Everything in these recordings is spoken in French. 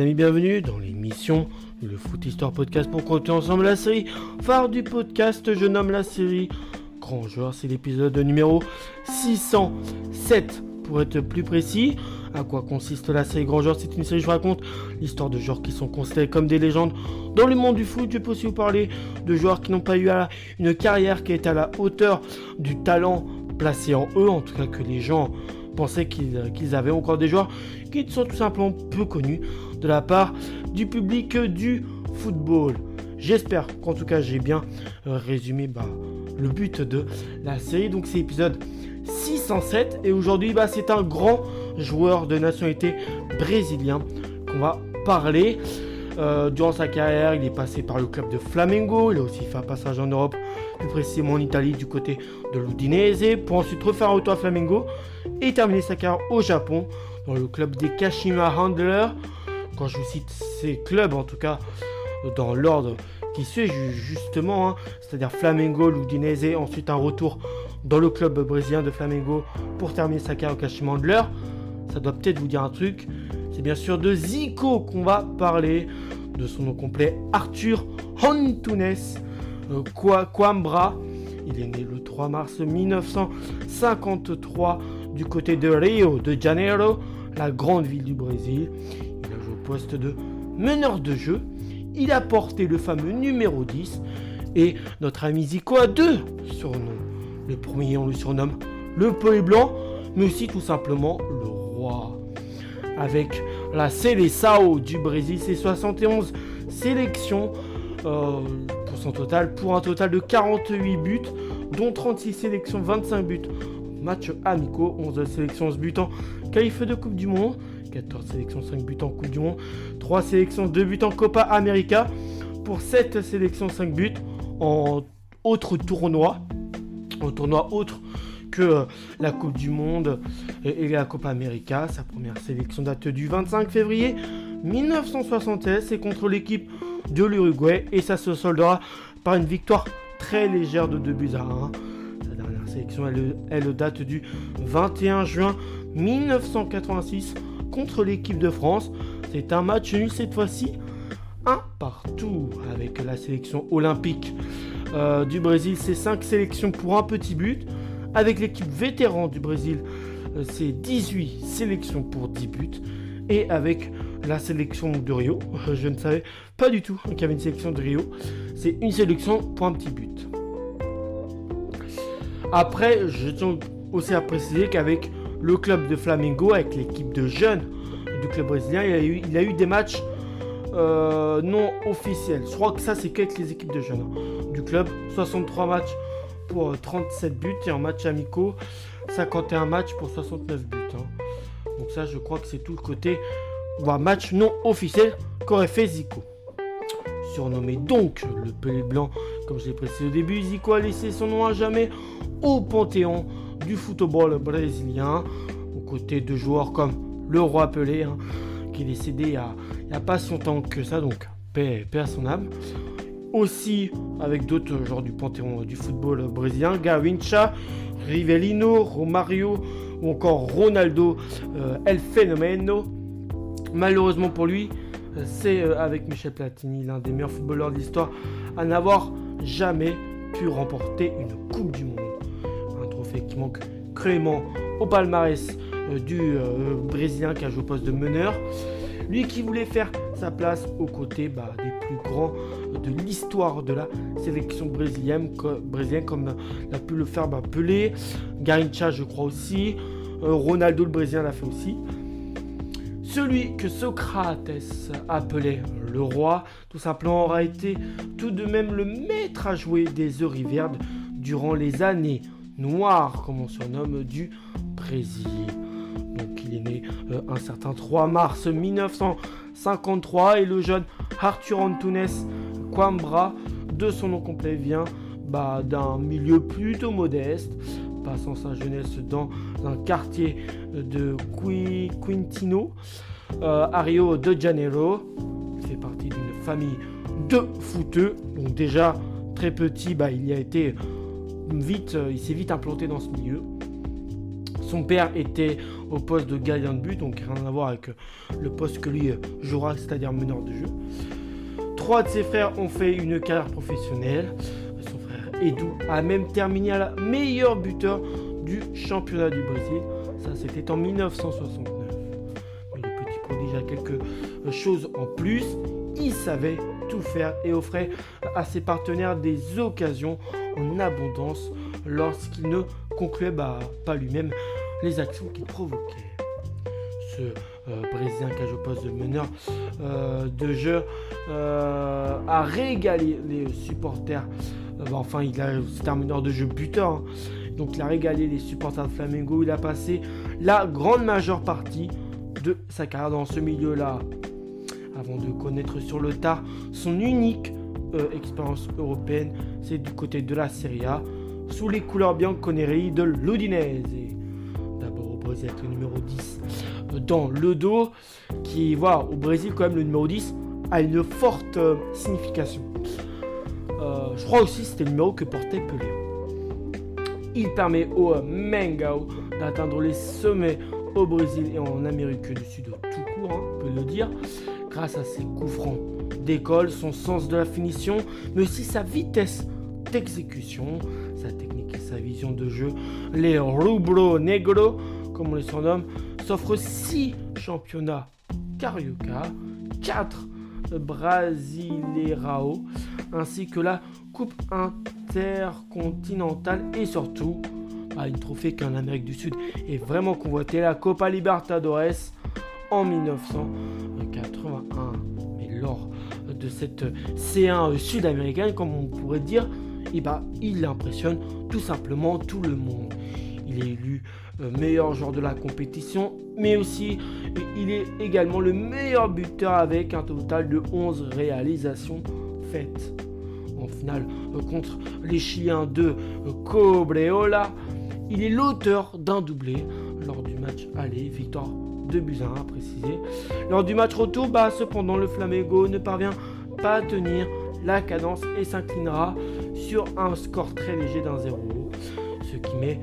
amis, bienvenue dans l'émission Le Foot Histoire Podcast pour compter ensemble la série phare du podcast. Je nomme la série Grand Joueur, c'est l'épisode numéro 607 pour être plus précis. À quoi consiste la série Grand Joueur? C'est une série, je raconte l'histoire de joueurs qui sont considérés comme des légendes dans le monde du foot. Je peux aussi vous parler de joueurs qui n'ont pas eu une carrière qui est à la hauteur du talent placé en eux, en tout cas que les gens pensaient qu'ils avaient encore des joueurs qui sont tout simplement peu connus de la part du public du football. J'espère qu'en tout cas j'ai bien euh, résumé bah, le but de la série. Donc c'est épisode 607 et aujourd'hui bah, c'est un grand joueur de nationalité brésilien qu'on va parler. Euh, durant sa carrière, il est passé par le club de Flamengo. Il a aussi fait un passage en Europe, précisément en Italie, du côté de l'Udinese, pour ensuite refaire un retour à Flamengo et terminer sa carrière au Japon, dans le club des Kashima Handlers. Quand je vous cite ces clubs, en tout cas, dans l'ordre qui suit justement, hein, c'est-à-dire Flamengo, l'Udinese, ensuite un retour dans le club brésilien de Flamengo pour terminer sa carrière au Kashima Handlers. Ça doit peut-être vous dire un truc. C'est bien sûr de Zico qu'on va parler, de son nom complet Arthur Antunes Coimbra. Il est né le 3 mars 1953 du côté de Rio de Janeiro, la grande ville du Brésil. Il a joué au poste de meneur de jeu. Il a porté le fameux numéro 10 et notre ami Zico a deux surnoms. Le premier, on le surnomme le Pelé Blanc, mais aussi tout simplement le roi avec la Seleção du Brésil. C'est 71 sélections euh, pour son total, pour un total de 48 buts, dont 36 sélections, 25 buts. Match amicaux, 11 sélections, 11 buts en qualif de Coupe du Monde, 14 sélections, 5 buts en Coupe du Monde, 3 sélections, 2 buts en Copa América, pour 7 sélections, 5 buts en autres tournois, en tournoi autre que la Coupe du Monde et la Copa América. Sa première sélection date du 25 février 1976. C'est contre l'équipe de l'Uruguay et ça se soldera par une victoire très légère de 2 buts à 1. Sa dernière sélection, elle, date du 21 juin 1986 contre l'équipe de France. C'est un match nul cette fois-ci. Un partout avec la sélection olympique euh, du Brésil. C'est 5 sélections pour un petit but. Avec l'équipe vétéran du Brésil, euh, c'est 18 sélections pour 10 buts. Et avec la sélection de Rio, euh, je ne savais pas du tout qu'il y avait une sélection de Rio. C'est une sélection pour un petit but. Après, je tiens aussi à préciser qu'avec le club de Flamengo, avec l'équipe de jeunes du club brésilien, il a eu, a eu des matchs euh, non officiels. Je crois que ça, c'est qu'avec les équipes de jeunes hein, du club. 63 matchs pour 37 euh, buts et en match amicaux 51 matchs pour 69 buts. Hein. Donc ça je crois que c'est tout le côté match non officiel qu'aurait fait Zico. Surnommé donc le Pelé Blanc, comme je l'ai précisé au début, Zico a laissé son nom à jamais au panthéon du football brésilien, aux côtés de joueurs comme le roi Pelé, hein, qui est décédé il n'y a, pas si longtemps que ça, donc paix, à son âme aussi avec d'autres joueurs du panthéon du football brésilien, Gavincha, Rivellino, Romario ou encore Ronaldo euh, El Fenomeno. Malheureusement pour lui, c'est euh, avec Michel Platini l'un des meilleurs footballeurs de l'histoire à n'avoir jamais pu remporter une Coupe du Monde. Un trophée qui manque cruellement au palmarès euh, du Brésilien qui a joué au poste de meneur. Lui qui voulait faire sa place aux côtés bah, des plus grands de l'histoire de la sélection brésilienne, comme l'a pu le faire bah, Pelé, Garincha je crois aussi, euh, Ronaldo le Brésilien l'a fait aussi. Celui que Socrates appelait le roi, tout simplement, aura été tout de même le maître à jouer des heures verdes durant les années noires, comme on surnomme, du Brésil. Donc il est né euh, un certain 3 mars 1953 et le jeune Arthur Antunes Coimbra, de son nom complet, vient bah, d'un milieu plutôt modeste, passant sa jeunesse dans un quartier de Quintino, euh, à Rio de Janeiro. Fait partie d'une famille de footeux, donc déjà très petit, bah, il y a été vite, il s'est vite implanté dans ce milieu. Son père était au poste de gardien de but, donc rien à voir avec le poste que lui jouera, c'est-à-dire meneur de jeu. Trois de ses frères ont fait une carrière professionnelle. Edu a même terminé à la meilleure buteur du championnat du Brésil. Ça, c'était en 1969. Mais le petit prodige a quelque chose en plus. Il savait tout faire et offrait à ses partenaires des occasions en abondance lorsqu'il ne concluait bah, pas lui-même les actions qu'il provoquait. Ce euh, Brésilien joué au poste de meneur euh, de jeu euh, a régalé les supporters. Bah, enfin, il a, c'était un meneur de jeu buteur. Hein. Donc il a régalé les supporters de Flamengo. Il a passé la grande majeure partie de sa carrière dans ce milieu-là. Avant de connaître sur le tard son unique expérience européenne, c'est du côté de la Serie A, sous les couleurs bianconeri de l'Udinese. D'abord au Brésil avec le numéro 10 dans le dos, qui, voilà, au Brésil, quand même, le numéro 10 a une forte euh, signification. Je crois aussi que c'était le numéro que portait Pelé. Il permet au Mengao d'atteindre les sommets au Brésil et en Amérique du Sud tout court, hein, on peut le dire, grâce à ses coups francs d'école, son sens de la finition, mais aussi sa vitesse d'exécution, sa technique et sa vision de jeu. Les rubro negro, comme on les surnomme, s'offre 6 championnats Carioca, 4 Brasileirao, ainsi que la Coupe intercontinentale et surtout bah, une trophée qu'en Amérique du Sud est vraiment convoité, la Copa Libertadores en 1981. Mais lors de cette C1 sud-américaine, comme on pourrait dire, eh bah, il impressionne tout simplement tout le monde. Il est élu meilleur joueur de la compétition, mais aussi il est également le meilleur buteur avec un total de 11 réalisations faites. En finale euh, contre les Chiliens de euh, Cobreola, il est l'auteur d'un doublé lors du match aller, victoire de buts à précisé. Lors du match retour, bah, cependant le Flamengo ne parvient pas à tenir la cadence et s'inclinera sur un score très léger d'un 0, ce qui met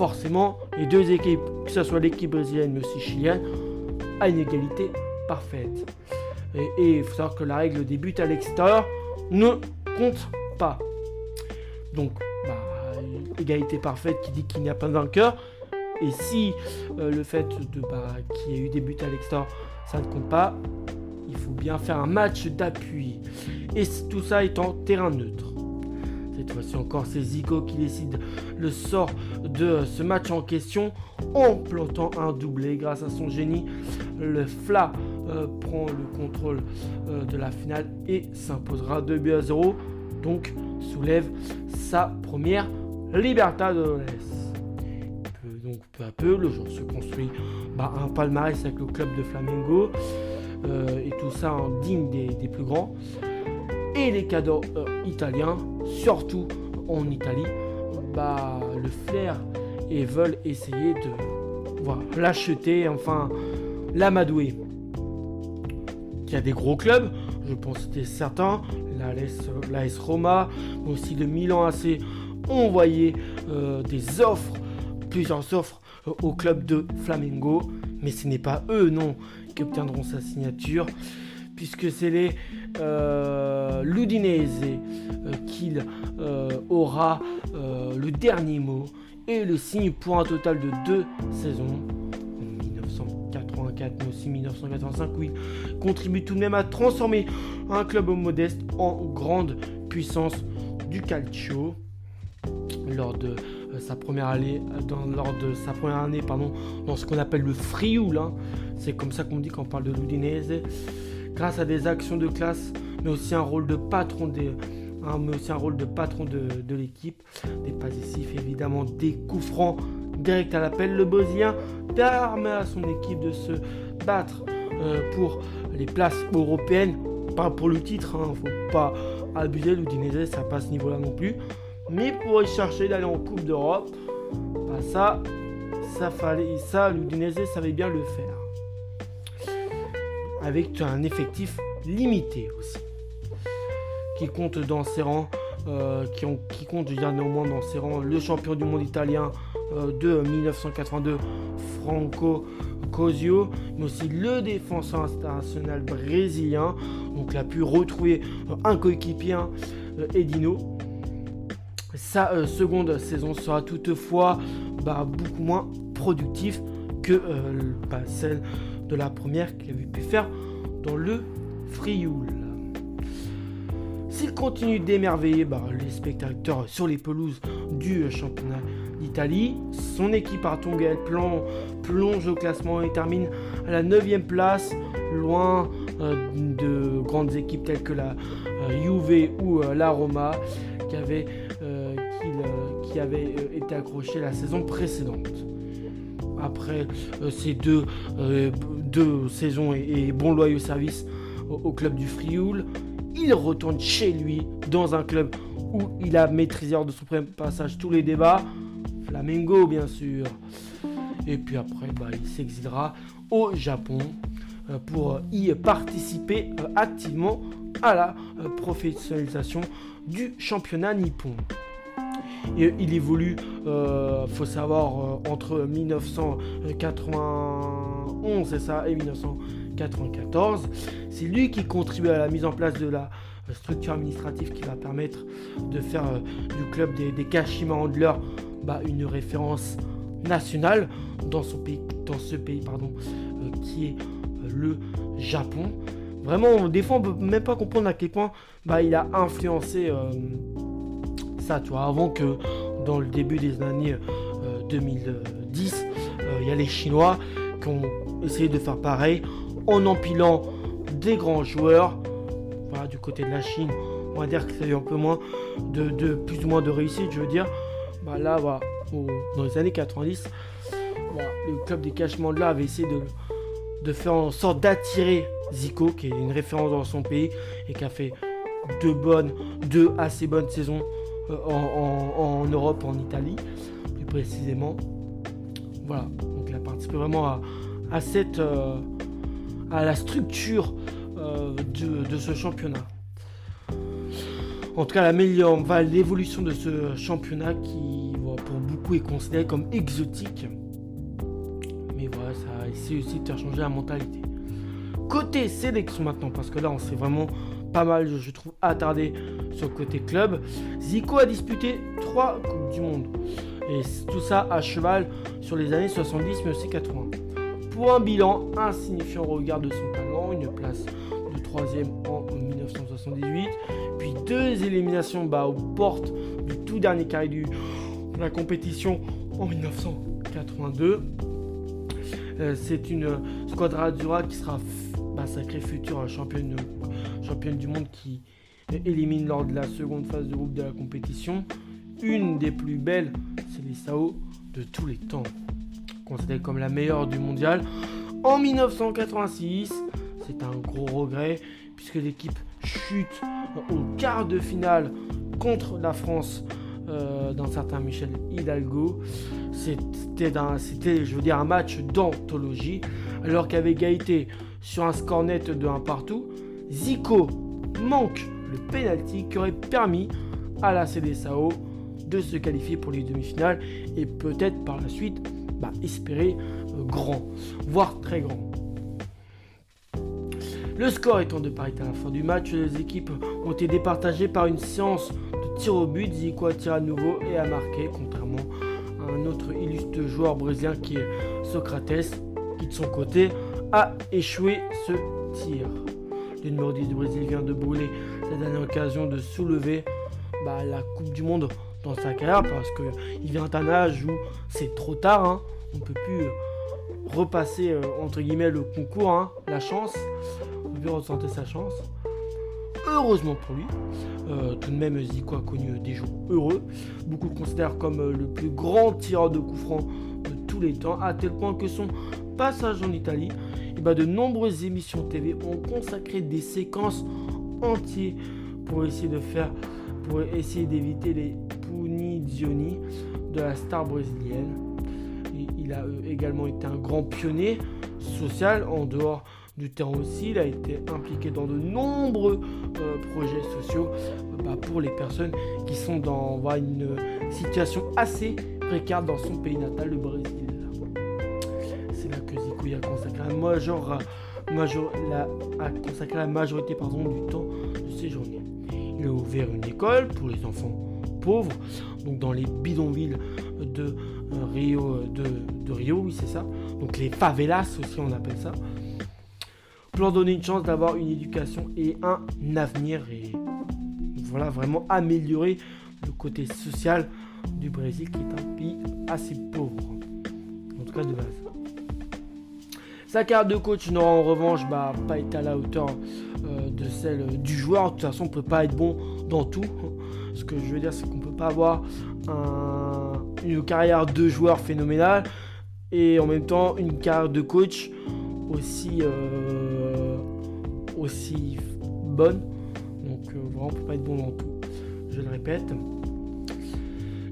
forcément les deux équipes, que ce soit l'équipe brésilienne mais aussi chilienne, à une égalité parfaite. Et il faut savoir que la règle des buts à l'extérieur ne compte pas. Donc, bah, égalité parfaite qui dit qu'il n'y a pas de vainqueur. Et si euh, le fait de bah, qu'il y ait eu des buts à l'extérieur, ça ne compte pas, il faut bien faire un match d'appui. Et tout ça en terrain neutre. Cette fois-ci encore, c'est Zico qui décide le sort de ce match en question en plantant un doublé grâce à son génie. Le Fla euh, prend le contrôle euh, de la finale et s'imposera 2 buts à 0. Donc soulève sa première Libertadores. Donc peu à peu, le jour se construit bah, un palmarès avec le club de Flamengo. Euh, et tout ça en digne des plus grands et les cadeaux italiens, surtout en Italie, bah, le flair et veulent essayer de l'acheter, enfin l'amadouer. Il y a des gros clubs, je pense que c'était certains, l'AS Roma, aussi le Milan AC ont envoyé euh, des offres, plusieurs offres euh, au club de Flamengo, mais ce n'est pas eux non qui obtiendront sa signature puisque c'est les euh, l'Udinese euh, qu'il euh, aura le dernier mot et le signe pour un total de deux saisons. 1984 mais aussi 1985 où il contribue tout de même à transformer un club modeste en grande puissance du calcio lors de sa première année dans, lors de sa première année pardon dans ce qu'on appelle le Frioul hein. c'est comme ça qu'on dit quand on parle de l'Udinese grâce à des actions de classe, mais aussi un rôle de patron hein, de l'équipe. Des pas décisifs, évidemment, des coups francs direct à l'appel. Le Bosnien permet à son équipe de se battre euh, pour les places européennes, pas pour le titre, hein, faut pas abuser. L'Udinese, ça passe ce niveau-là non plus. Mais pour y chercher d'aller en Coupe d'Europe, bah ça, ça fallait, ça, l'Udinese savait bien le faire avec un effectif limité aussi. Qui compte dans ses rangs, euh, qui, ont, qui compte, je néanmoins dans ses rangs, le champion du monde italien de 1982 Franco Cosio, mais aussi le défenseur international brésilien. Donc il a pu retrouver un coéquipier, Edino. Sa seconde saison sera toutefois bah, beaucoup moins productif que bah, celle de la première qu'il avait pu faire dans le Frioul. S'il continue d'émerveiller bah, les spectateurs sur les pelouses du championnat d'Italie, son équipe Artonga plan, plonge au classement et termine à la 9 place, loin euh, de grandes équipes telles que la euh, Juve ou euh, la Roma qui avaient, qui, avait été accrochées la saison précédente. Après ces deux, deux saisons et, bon loyaux service au, club du Frioul, il retourne chez lui dans un club où il a maîtrisé hors de son premier passage tous les débats. Flamengo, bien sûr. Et puis après, bah, il s'exilera au Japon euh, pour y participer euh, activement à la euh, professionnalisation du championnat nippon. Et il évolue, faut savoir, entre 1991 et ça, et 1994. C'est lui qui contribue à la mise en place de la structure administrative qui va permettre de faire du club des, Kashima Handlers bah, une référence nationale dans, son pays, dans ce pays pardon, euh, qui est euh, le Japon. Vraiment, des fois, on peut même pas comprendre à quel point bah, il a influencé euh, ça, tu vois, avant que dans le début des années 2010, il y a les Chinois qui ont essayé de faire pareil en empilant des grands joueurs. Voilà, du côté de la Chine, on va dire que c'est un peu moins de, de, plus ou moins de réussite, je veux dire. Bah là, voilà, dans les années 90, le club des cachements de là avait essayé de, de faire en sorte d'attirer Zico, qui est une référence dans son pays et qui a fait deux bonnes, deux assez bonnes saisons euh, en, Europe, en Italie, plus précisément. Voilà, donc il a participé vraiment à, cette, euh, à la structure euh, de, de, ce championnat. En tout cas, la meilleure, l'évolution de ce championnat qui, pour beaucoup, est considéré comme exotique. Mais voilà, ça essaie aussi de faire changer la mentalité. Côté sélection maintenant, parce que là, on s'est vraiment pas mal, je trouve, attardé sur le côté club. Zico a disputé trois Coupes du Monde. Et tout ça à cheval sur les années 70 mais aussi 80. Un bilan insignifiant au regard de son talent, une place de troisième en 1978, puis deux éliminations bas aux portes du tout dernier carré de la compétition en 1982. Euh, c'est une squadra Azzurra qui sera bah, sacrée future championne, championne du monde qui élimine lors de la seconde phase de groupe de la compétition. Une des plus belles, c'est les Sao de tous les temps, considérée comme la meilleure du mondial. En 1986, c'est un gros regret puisque l'équipe chute au quart de finale contre la France euh, dans certains Michel Hidalgo. C'était, je veux dire, un match d'anthologie, alors qu'avec égalité sur un score net de 1 partout, Zico manque le penalty qui aurait permis à la CDSAO de se qualifier pour les demi-finales et peut-être par la suite bah, espérer euh, grand, voire très grand. Le score étant de parité à la fin du match, les équipes ont été départagées par une séance de tir au but. Zico a tiré à nouveau et a marqué, contrairement à un autre illustre joueur brésilien qui est Socrates, qui de son côté a échoué ce tir. Le numéro 10 du Brésil vient de brûler la dernière occasion de soulever bah, la Coupe du Monde dans sa carrière parce qu'il vient d'un âge où c'est trop tard, hein. on ne peut plus repasser euh, entre guillemets le concours, hein, la chance ressentir sa chance. Heureusement pour lui, euh, tout de même Zico a connu des jours heureux. Beaucoup le considèrent comme euh, le plus grand tireur de coups francs de tous les temps, à tel point que son passage en Italie, eh ben, de nombreuses émissions TV ont consacré des séquences entières pour essayer de faire, pour essayer d'éviter les de la star brésilienne. il a euh, également été un grand pionnier social en dehors du terrain aussi. Il a été impliqué dans de nombreux euh, projets sociaux euh, bah, pour les personnes qui sont dans une situation assez précaire dans son pays natal, le Brésil. C'est là que la, a consacré la majorité pardon, du temps de ses journées. Il ouvert une école pour les enfants pauvres, donc dans les bidonvilles de euh, Rio, de, Rio, oui c'est ça. Donc les favelas aussi on appelle ça. Pour leur donner une chance d'avoir une éducation et un avenir et voilà vraiment améliorer le côté social du Brésil qui est un pays assez pauvre. En tout cas de base. Sa carte de coach n'aura en revanche bah, pas été à la hauteur de celle du joueur. De toute façon, on peut pas être bon dans tout. Ce que je veux dire, c'est qu'on peut pas avoir une carrière de joueur phénoménale et en même temps une carrière de coach aussi, euh, aussi bonne. Donc euh, vraiment, on peut pas être bon dans tout. Je le répète.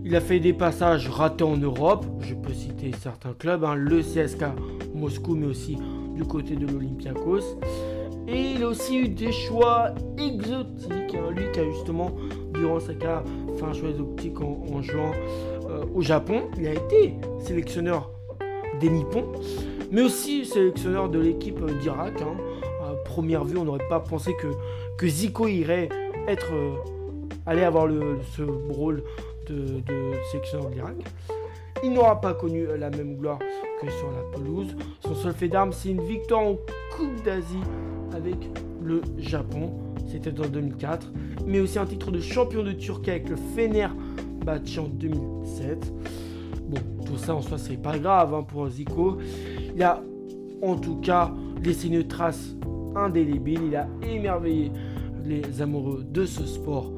Il a fait des passages ratés en Europe. Je peux citer certains clubs, hein. le CSK Moscou, mais aussi du côté de l'Olympiakos. Et il a aussi eu des choix exotiques. Hein. Lui qui a justement, durant sa carrière, fait un choix exotique en, jouant euh, au Japon. Il a été sélectionneur des Nippons, mais aussi sélectionneur de l'équipe d'Irak. Hein. À première vue, on n'aurait pas pensé que, Zico irait être, euh, avoir ce rôle de, de sélectionneur de l'Irak. Il n'aura pas connu la même gloire que sur la pelouse. Son seul fait d'armes, c'est une victoire en Coupe d'Asie avec le Japon. C'était en 2004. Mais aussi un titre de champion de Turquie avec le Fenerbahçe en 2007. Bon, tout ça en soi, c'est pas grave hein, pour Zico. Il a en tout cas laissé une trace indélébile. Il a émerveillé les amoureux de ce sport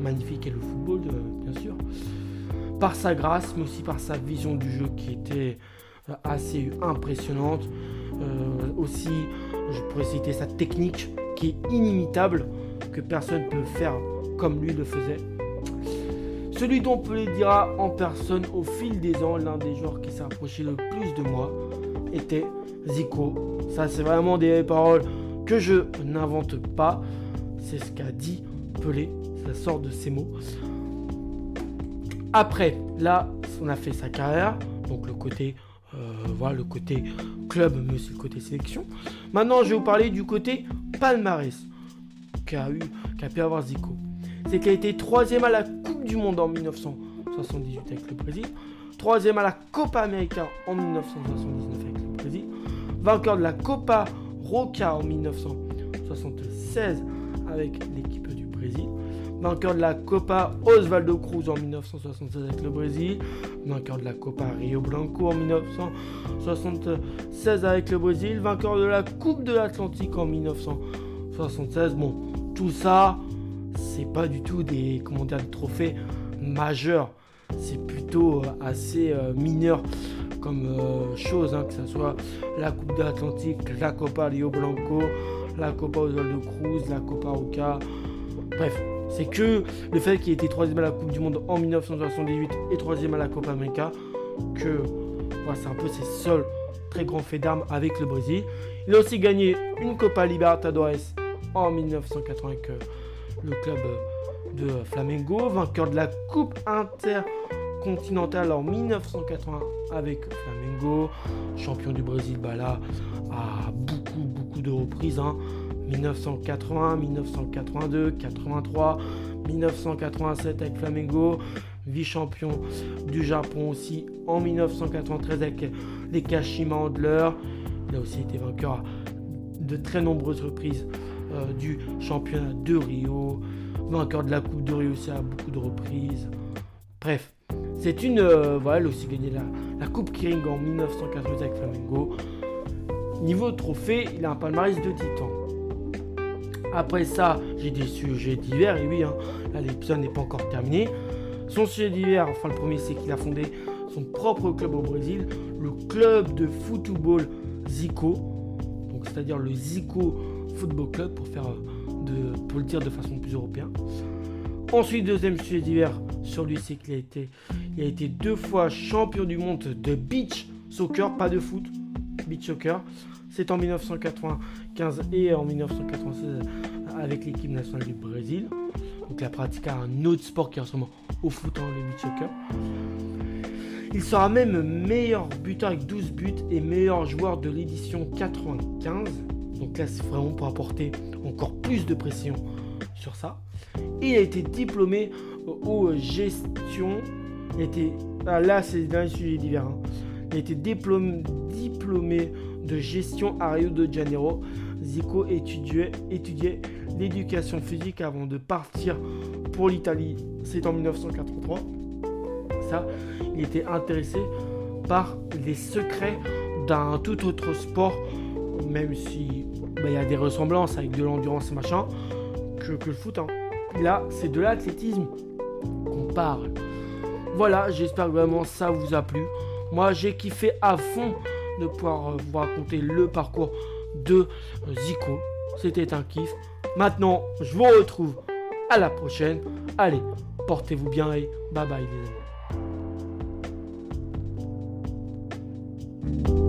magnifique et le football, euh, bien sûr par sa grâce, mais aussi par sa vision du jeu qui était euh, assez impressionnante. Euh, aussi, je pourrais citer sa technique qui est inimitable, que personne ne peut faire comme lui le faisait. Celui dont on peut le dira en personne au fil des ans, l'un des joueurs qui s'est approché le plus de moi était Zico. Ça, c'est vraiment des paroles que je n'invente pas. C'est ce qu'a dit Pelé. Ça sort de ses mots. Après, là, on a fait sa carrière, donc le côté, euh, voilà, le côté club, mais aussi le côté sélection. Maintenant, je vais vous parler du côté palmarès qu'a eu, qu'a pu avoir Zico. C'est qu'il a été troisième à la Coupe du Monde en 1978 avec le Brésil, troisième à la Copa América en 1979 avec le Brésil, vainqueur de la Copa Roca en 1976 avec l'équipe du Brésil, vainqueur de la Copa Osvaldo Cruz en 1976 avec le Brésil, vainqueur de la Copa Rio Blanco en 1976 avec le Brésil, vainqueur de la Coupe de l'Atlantique en 1976. Bon, tout ça, c'est pas du tout des, comment dire, des trophées majeurs. C'est plutôt euh, assez euh, mineur comme euh, chose, hein, que ce soit la Coupe de l'Atlantique, la Copa Rio Blanco, la Copa Osvaldo Cruz, la Copa Roca. Bref, c'est que le fait qu'il ait été troisième à la Coupe du Monde en 1978 et troisième à la Copa América, que c'est un peu ses seuls très grands faits d'armes avec le Brésil. Il a aussi gagné une Copa Libertadores en 1980 avec le club de Flamengo, vainqueur de la Coupe intercontinentale en 1980 avec Flamengo, champion du Brésil bah là, à beaucoup beaucoup de reprises. Hein. 1980, 1982, 83, 1987 avec Flamengo, vice-champion du Japon aussi en 1993 avec les Kashima Handler. Il a aussi été vainqueur de très nombreuses reprises euh, du championnat de Rio, vainqueur de la Coupe de Rio aussi à beaucoup de reprises. Bref, c'est une. Euh, voilà, il a aussi gagné la, Coupe Kiring en 1992 avec Flamengo. Niveau trophée, il a un palmarès de titan. Après ça, j'ai des sujets divers. Et oui, hein, l'épisode n'est pas encore terminé. Son sujet divers, enfin le premier, c'est qu'il a fondé son propre club au Brésil, le club de football Zico. Donc c'est-à-dire le Zico Football Club pour faire de, pour le dire de façon plus européenne. Ensuite, deuxième sujet divers sur lui, c'est qu'il a été, il a été deux fois champion du monde de beach soccer, pas de foot, beach soccer. C'est en 1995 et en 1996 avec l'équipe nationale du Brésil. Donc il a pratiqué un autre sport qui ressemble au foot, en hein, beach soccer. Il sera même meilleur buteur avec 12 buts et meilleur joueur de l'édition 95. Donc là, c'est vraiment pour apporter encore plus de pression sur ça. Il a été diplômé aux gestions. Il ah, là, c'est dans les sujets divers. Hein. Il a été diplômé de gestion à Rio de Janeiro. Zico étudiait, l'éducation physique avant de partir pour l'Italie. C'est en 1983. Ça, il était intéressé par les secrets d'un tout autre sport, même si bah, il y a des ressemblances avec de l'endurance machin, que, que, le foot. Hein. Là, c'est de l'athlétisme qu'on parle. Voilà, j'espère vraiment ça vous a plu. Moi, j'ai kiffé à fond de pouvoir euh, vous raconter le parcours de euh, Zico. C'était un kiff. Maintenant, je vous retrouve à la prochaine. Allez, portez-vous bien et bye bye les amis.